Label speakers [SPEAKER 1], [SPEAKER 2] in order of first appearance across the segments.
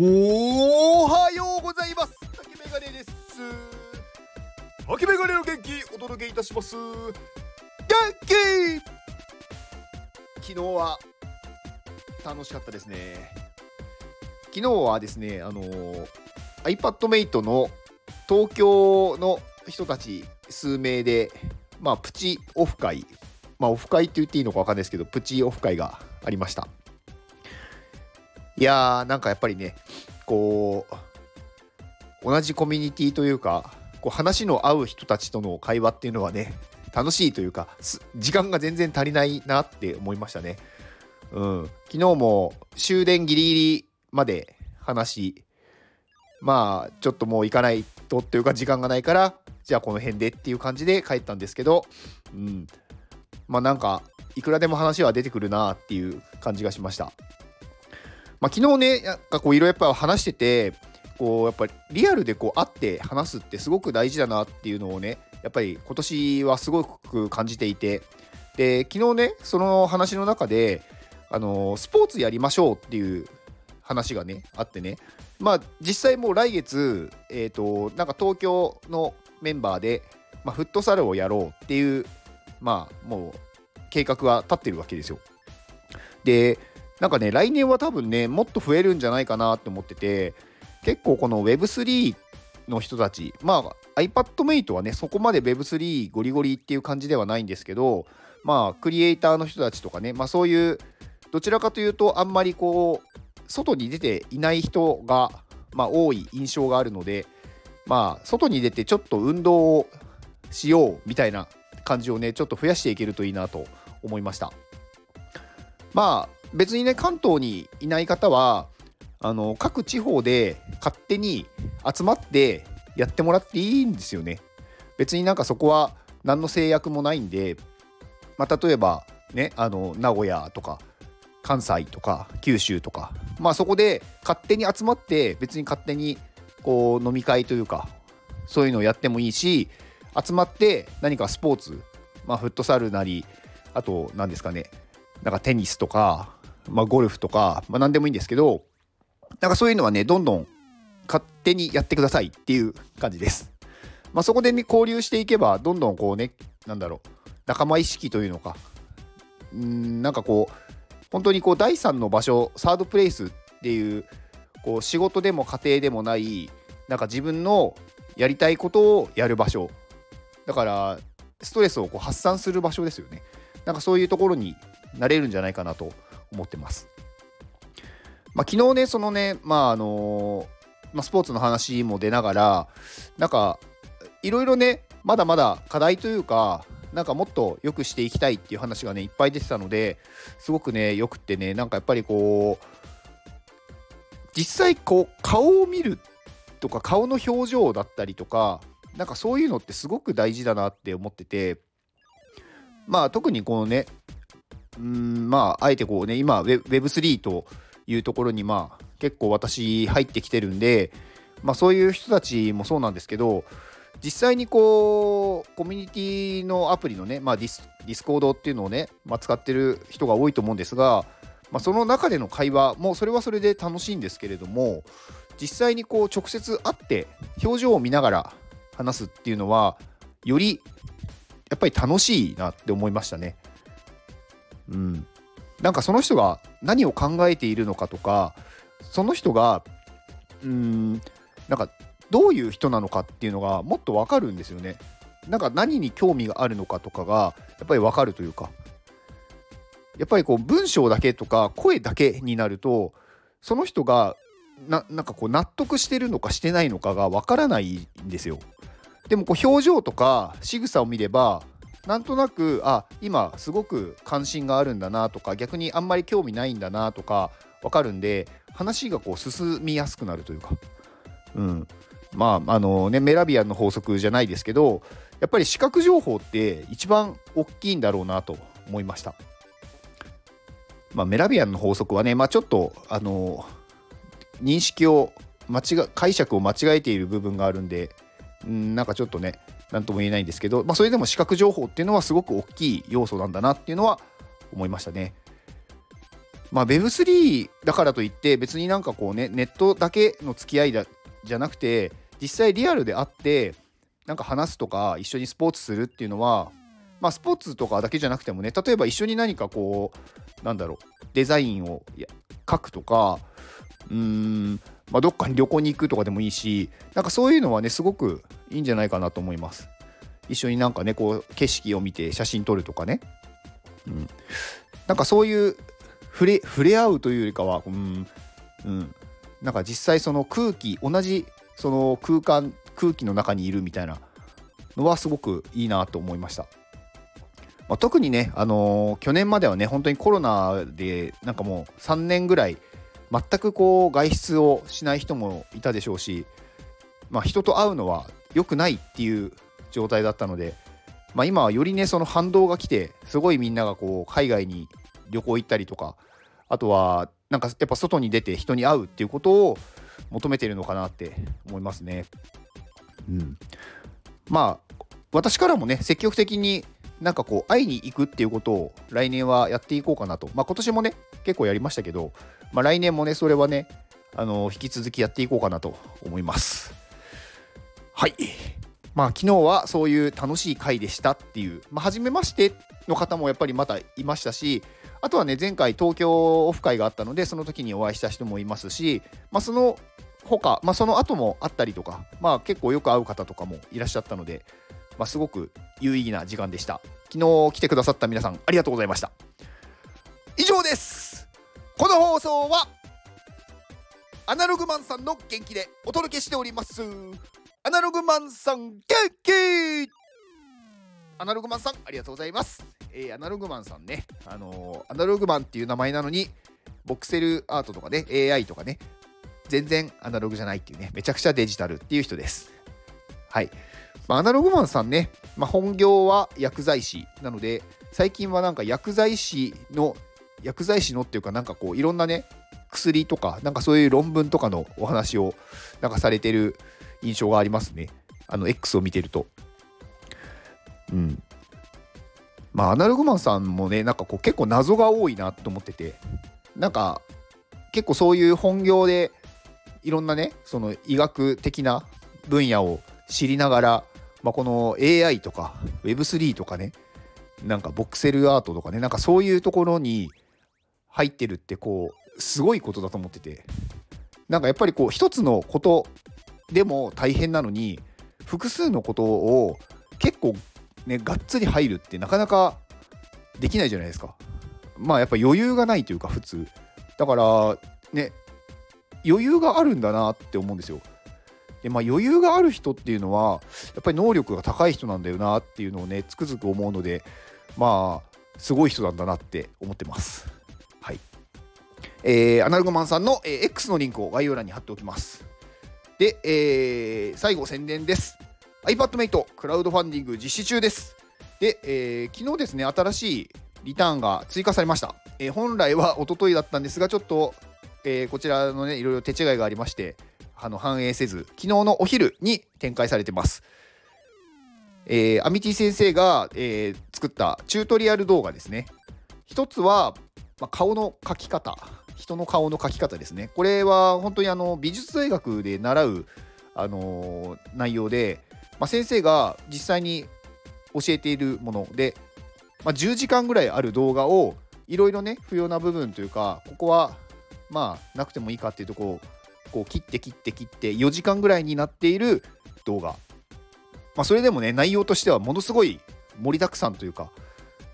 [SPEAKER 1] おはようございます。竹メガネです。竹メガネの元気お届けいたします。元気!昨日は楽しかったですね。昨日はですねあの iPadMate の東京の人たち数名でまあプチオフ会。まあオフ会って言っていいのか分かんないですけどプチオフ会がありました。いやーなんかやっぱりねこう同じコミュニティというかこう話の合う人たちとの会話っていうのはね楽しいというか時間が全然足りないなって思いましたね。うん、昨日も終電ギリギリまで話しまあちょっともう行かないとっていうか時間がないからじゃあこの辺でっていう感じで帰ったんですけど、うん、まあなんかいくらでも話は出てくるなっていう感じがしました。まあ、昨日ね、いろいろやっぱ話してて、こうやっぱりリアルでこう会って話すってすごく大事だなっていうのをね、やっぱり今年はすごく感じていて、で、昨日ね、その話の中で、あのスポーツやりましょうっていう話がね、あってね、まあ実際もう来月、え、ー、と、なんか東京のメンバーで、まあ、フットサルをやろうっていう、まあもう計画は立ってるわけですよ。で、なんかね、来年は多分ね、もっと増えるんじゃないかなって思ってて、結構この Web3 の人たち、まあ iPadMate はね、そこまで Web3 ゴリゴリっていう感じではないんですけど、まあクリエイターの人たちとかね、まあそういう、どちらかというとあんまりこう、外に出ていない人が、まあ、多い印象があるので、まあ外に出てちょっと運動をしようみたいな感じをね、ちょっと増やしていけるといいなと思いました。まあ別にね関東にいない方はあの各地方で勝手に集まってやってもらっていいんですよね。別になんかそこは何の制約もないんで、まあ、例えばねあの名古屋とか関西とか九州とかまあそこで勝手に集まって別に勝手にこう飲み会というかそういうのをやってもいいし集まって何かスポーツまあフットサルなりあと何ですかねなんかテニスとかまあ、ゴルフとか、まあ、何でもいいんですけど、なんかそういうのはね、どんどん勝手にやってくださいっていう感じです。まあ、そこで、ね、交流していけば、どんどんこうね、なんだろう、仲間意識というのか、んなんかこう、本当にこう第3の場所、サードプレイスっていう、こう仕事でも家庭でもない、なんか自分のやりたいことをやる場所。だから、ストレスをこう発散する場所ですよね。なんかそういうところになれるんじゃないかなと思ってます。まあ、昨日ね、そのね、まああのまあ、スポーツの話も出ながら、なんか、いろいろね、まだまだ課題というか、なんかもっと良くしていきたいっていう話がね、いっぱい出てたので、すごくね、よくってね、なんかやっぱりこう、実際こう、顔を見るとか、顔の表情だったりとか、なんかそういうのってすごく大事だなって思ってて、まあ特にこのね、うんまああえてこうね今 Web3 というところにまあ結構私入ってきてるんで、まあ、そういう人たちもそうなんですけど実際にこうコミュニティのアプリのね、まあ、ディス Discord っていうのをね、まあ、使ってる人が多いと思うんですが、まあ、その中での会話もそれはそれで楽しいんですけれども実際にこう直接会って表情を見ながら話すっていうのはよりやっぱり楽しいなって思いましたね。うん、なんかその人が何を考えているのかとかその人がうんなんかどういう人なのかっていうのがもっと分かるんですよね。なんか何に興味があるのかとかがやっぱり分かるというかやっぱりこう文章だけとか声だけになるとその人がななんかこう納得してるのかしてないのかが分からないんですよ。でもこう表情とか仕草を見ればなんとなくあ今すごく関心があるんだなとか逆にあんまり興味ないんだなとか分かるんで話がこう進みやすくなるというか、うん、まああのねメラビアンの法則じゃないですけどやっぱり視覚情報って一番大きいんだろうなと思いました。まあ、メラビアンの法則はね、まあ、ちょっとあの認識を間違解釈を間違えている部分があるんで、うん、なんかちょっとね何とも言えないんですけど、まあ、それでも視覚情報っていうのはすごく大きい要素なんだなっていうのは思いましたね。まあ Web3 だからといって別になんかこうねネットだけの付き合いだじゃなくて実際リアルであってなんか話すとか一緒にスポーツするっていうのはまあスポーツとかだけじゃなくてもね例えば一緒に何かこうなんだろうデザインを書くとかうーんまあ、どっかに旅行に行くとかでもいいしなんかそういうのはねすごくいいんじゃないかなと思います。一緒になんかねこう景色を見て写真撮るとかね、うん、なんかそういう触れ触れ合うというよりかはうん、うん、なんか実際その空気同じその空間空気の中にいるみたいなのはすごくいいなと思いました。まあ、特にね、あのー、去年まではね本当にコロナでなんかもう3年ぐらい全くこう外出をしない人もいたでしょうし、まあ、人と会うのは良くないっていう状態だったので、まあ、今はよりねその反動が来てすごいみんながこう海外に旅行行ったりとかあとはなんかやっぱ外に出て人に会うっていうことを求めてるのかなって思いますね。うん、まあ私からもね積極的になんかこう会いに行くっていうことを来年はやっていこうかなとまあ今年もね結構やりましたけどまあ、来年もね、それはね、あの引き続きやっていこうかなと思います。はい。まあ、昨日はそういう楽しい回でしたっていう、まあ、初めましての方もやっぱりまたいましたし、あとはね、前回東京オフ会があったので、その時にお会いした人もいますし、まあ、その他、まあ、その後もあったりとか、まあ、結構よく会う方とかもいらっしゃったので、まあ、すごく有意義な時間でした。昨日来てくださった皆さん、ありがとうございました。以上ですこの放送はアナログマンさんの元気でお届けしておりますアナログマンさん元気アナログマンさんありがとうございます、えー、アナログマンさんね。あのー、アナログマンっていう名前なのにボクセルアートとかね AI とかね全然アナログじゃないっていうねめちゃくちゃデジタルっていう人です。はい、まあ、アナログマンさんね、まあ、本業は薬剤師なので最近はなんか薬剤師の薬剤師のっていうかなんかこういろんなね薬とかなんかそういう論文とかのお話をなんかされてる印象がありますね。あの X を見てると。うん。まあアナログマンさんもねなんかこう結構謎が多いなと思ってて。なんか結構そういう本業でいろんなねその医学的な分野を知りながら、まあ、この AI とか Web3 とかねなんかボクセルアートとかねなんかそういうところに入ってるってこうすごいことだと思ってて。なんかやっぱりこう一つのことでも大変なのに複数のことを結構ねがっつり入るってなかなかできないじゃないですか。まあやっぱ余裕がないというか普通。だからね余裕があるんだなって思うんですよ。でまあ余裕がある人っていうのはやっぱり能力が高い人なんだよなっていうのをねつくづく思うのでまあすごい人なんだなって思ってます。はい。えー、アナログマンさんの、えー、X のリンクを概要欄に貼っておきます。で、えー、最後宣伝です。iPadMate クラウドファンディング実施中です。で、えー、昨日ですね、新しいリターンが追加されました。えー、本来は一昨日だったんですが、ちょっと、えー、こちらのね、いろいろ手違いがありまして、あの反映せず、昨日のお昼に展開されてます。えー、アミティ先生が、えー、作ったチュートリアル動画ですね。一つは、まあ、顔の描き方人の顔の描き方ですね。これは本当にあの美術大学で習う、あのー、内容で、まあ、先生が実際に教えているもので、まあ、10時間ぐらいある動画をいろいろね不要な部分というかここはまあなくてもいいかっていうとこをこう切って切って切って4時間ぐらいになっている動画、まあ、それでもね内容としてはものすごい盛りだくさんというか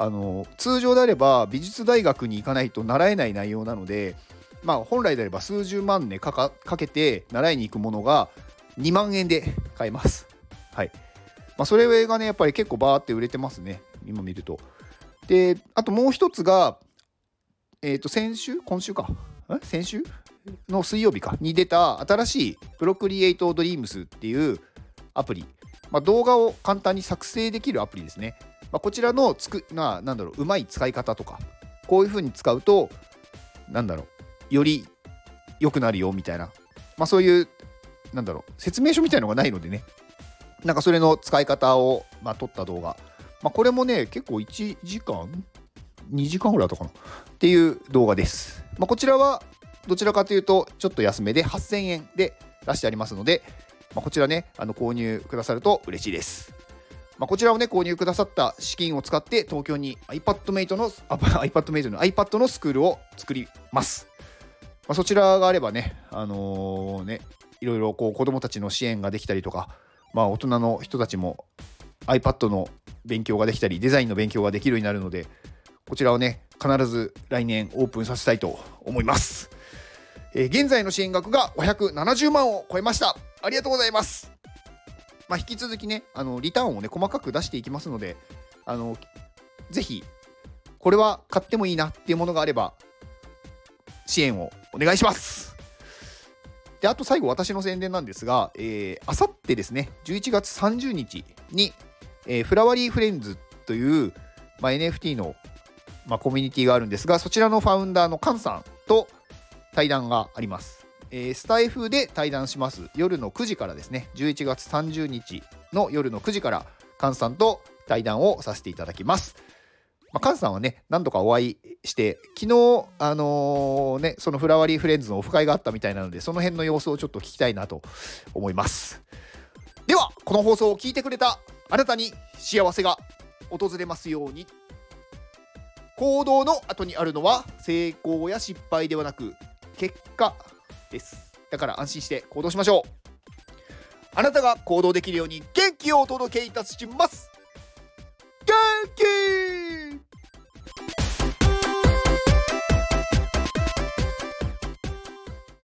[SPEAKER 1] あの通常であれば美術大学に行かないと習えない内容なので、まあ、本来であれば数十万ねかかかけて習いに行くものが2万円で買えます。はい。まあ、それがねやっぱり結構バーって売れてますね。今見ると。であともう一つが、えー、と先週？今週か。先週の水曜日か。に出た新しいプロクリエイトドリームスっていうアプリ、まあ、動画を簡単に作成できるアプリですね。まあ、こちらのつくななんだろううまい使い方とかこういう風に使うとなんだろうより良くなるよみたいな、まあ、そういうなんだろう説明書みたいのがないのでね。なんかそれの使い方を、まあ、撮った動画、まあ、これもね結構1時間？2時間ぐらいあったかな？っていう動画です。まあ、こちらはどちらかというとちょっと安めで8000円で出してありますので、まあ、こちらねあの購入くださると嬉しいです。まあ、こちらをね購入くださった資金を使って東京に iPadMate の iPadMate の iPad のスクールを作ります。まあ、そちらがあればね、あのー、ね、いろいろこう子どもたちの支援ができたりとか、まあ、大人の人たちも iPad の勉強ができたりデザインの勉強ができるようになるのでこちらをね必ず来年オープンさせたいと思います、えー、現在の支援額が570万を超えました。ありがとうございます。まあ、引き続きねあのリターンをね細かく出していきますのであのぜひこれは買ってもいいなっていうものがあれば支援をお願いしますであと最後私の宣伝なんですがあさってですね11月30日にえー、フラワリーフレンズという、まあ、NFT の、まあ、コミュニティがあるんですが、そちらのファウンダーのカンさんと対談があります。えー、スタイフで対談します。夜の9時からですね、11月30日の夜の9時から、カンさんと対談をさせていただきます。まあ、カンさんはね、何度かお会いして、昨日、あのー、ね、そのフラワリーフレンズのオフ会があったみたいなので、その辺の様子をちょっと聞きたいなと思います。では、この放送を聞いてくれたあなたに幸せが訪れますように行動の後にあるのは成功や失敗ではなく結果です。だから安心して行動しましょう。あなたが行動できるように元気をお届けいたします。元気